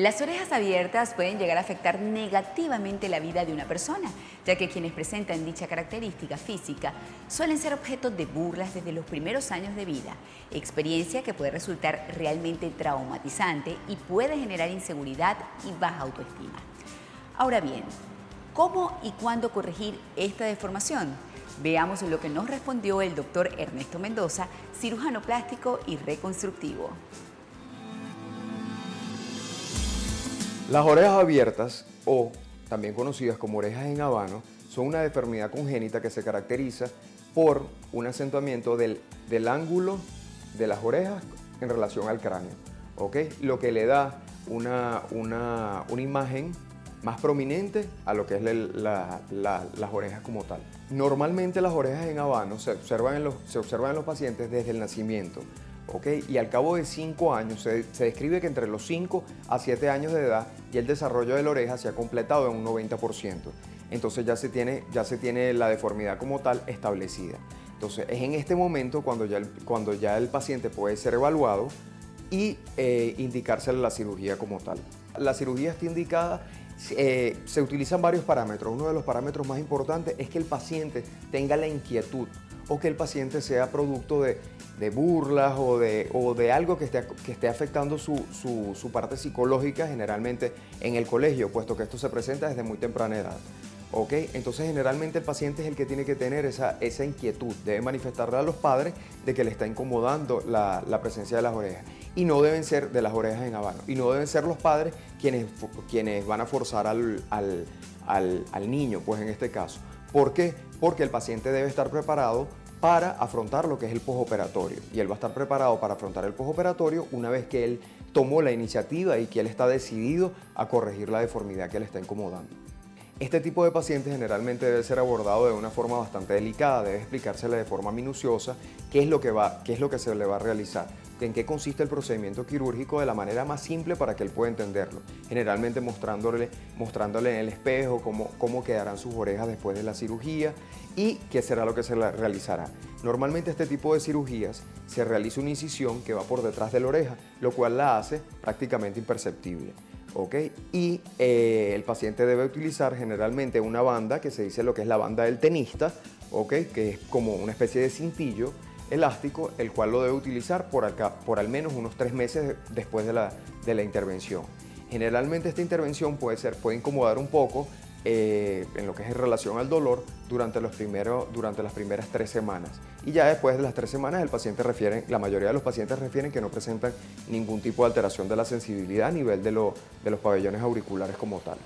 Las orejas abiertas pueden llegar a afectar negativamente la vida de una persona, ya que quienes presentan dicha característica física suelen ser objetos de burlas desde los primeros años de vida, experiencia que puede resultar realmente traumatizante y puede generar inseguridad y baja autoestima. Ahora bien, ¿cómo y cuándo corregir esta deformación? Veamos lo que nos respondió el doctor Ernesto Mendoza, cirujano plástico y reconstructivo. Las orejas abiertas, o también conocidas como orejas en habano, son una deformidad congénita que se caracteriza por un acentuamiento del, ángulo de las orejas en relación al cráneo, ¿ok? Lo que le da una, una, imagen más prominente a lo que es las orejas como tal. Normalmente las orejas en habano se observan en, los, se observan en los pacientes desde el nacimiento. Y al cabo de 5 años, se, describe que entre los 5 a 7 años de edad y el desarrollo de la oreja se ha completado en un 90%. Entonces ya se tiene, ya se tiene la deformidad como tal establecida. Entonces es en este momento cuando ya el, cuando ya el paciente puede ser evaluado y eh, la cirugía como tal. La cirugía está indicada eh, se utilizan varios parámetros. Uno de los parámetros más importantes es que el paciente tenga la inquietud o que el paciente sea producto de, burlas o de, algo que esté, afectando su, parte psicológica generalmente en el colegio, puesto que esto se presenta desde muy temprana edad. ¿Ok? Entonces generalmente el paciente es el que tiene que tener esa, inquietud, debe manifestarle a los padres de que le está incomodando la, presencia de las orejas. Y no deben ser de las orejas en habano, y no deben ser los padres quienes, van a forzar al, al niño, pues en este caso. ¿Por qué? Porque el paciente debe estar preparado para afrontar lo que es el postoperatorio. Y él va a estar preparado para afrontar el postoperatorio una vez que él tomó la iniciativa y que él está decidido a corregir la deformidad que le está incomodando. Este tipo de pacientes generalmente debe ser abordado de una forma bastante delicada, debe explicársele de forma minuciosa qué es lo que, va, qué es lo que se le va a realizar, en qué consiste el procedimiento quirúrgico de la manera más simple para que él pueda entenderlo, generalmente mostrándole, mostrándole en el espejo cómo, cómo quedarán sus orejas después de la cirugía y qué será lo que se le realizará. Normalmente este tipo de cirugías se realiza una incisión que va por detrás de la oreja, lo cual la hace prácticamente imperceptible. Y eh, el paciente debe utilizar generalmente una banda que se dice lo que es la banda del tenista, Que es como una especie de cintillo elástico, el cual lo debe utilizar por, acá, por al menos unos tres meses después de la, de la intervención. Generalmente esta intervención puede, ser, puede incomodar un poco, eh, en lo que es en relación al dolor durante, los durante las primeras tres semanas. Y ya después de las tres semanas el paciente la mayoría de los pacientes refieren que no presentan ningún tipo de alteración de la sensibilidad a nivel de, de los pabellones auriculares como tal.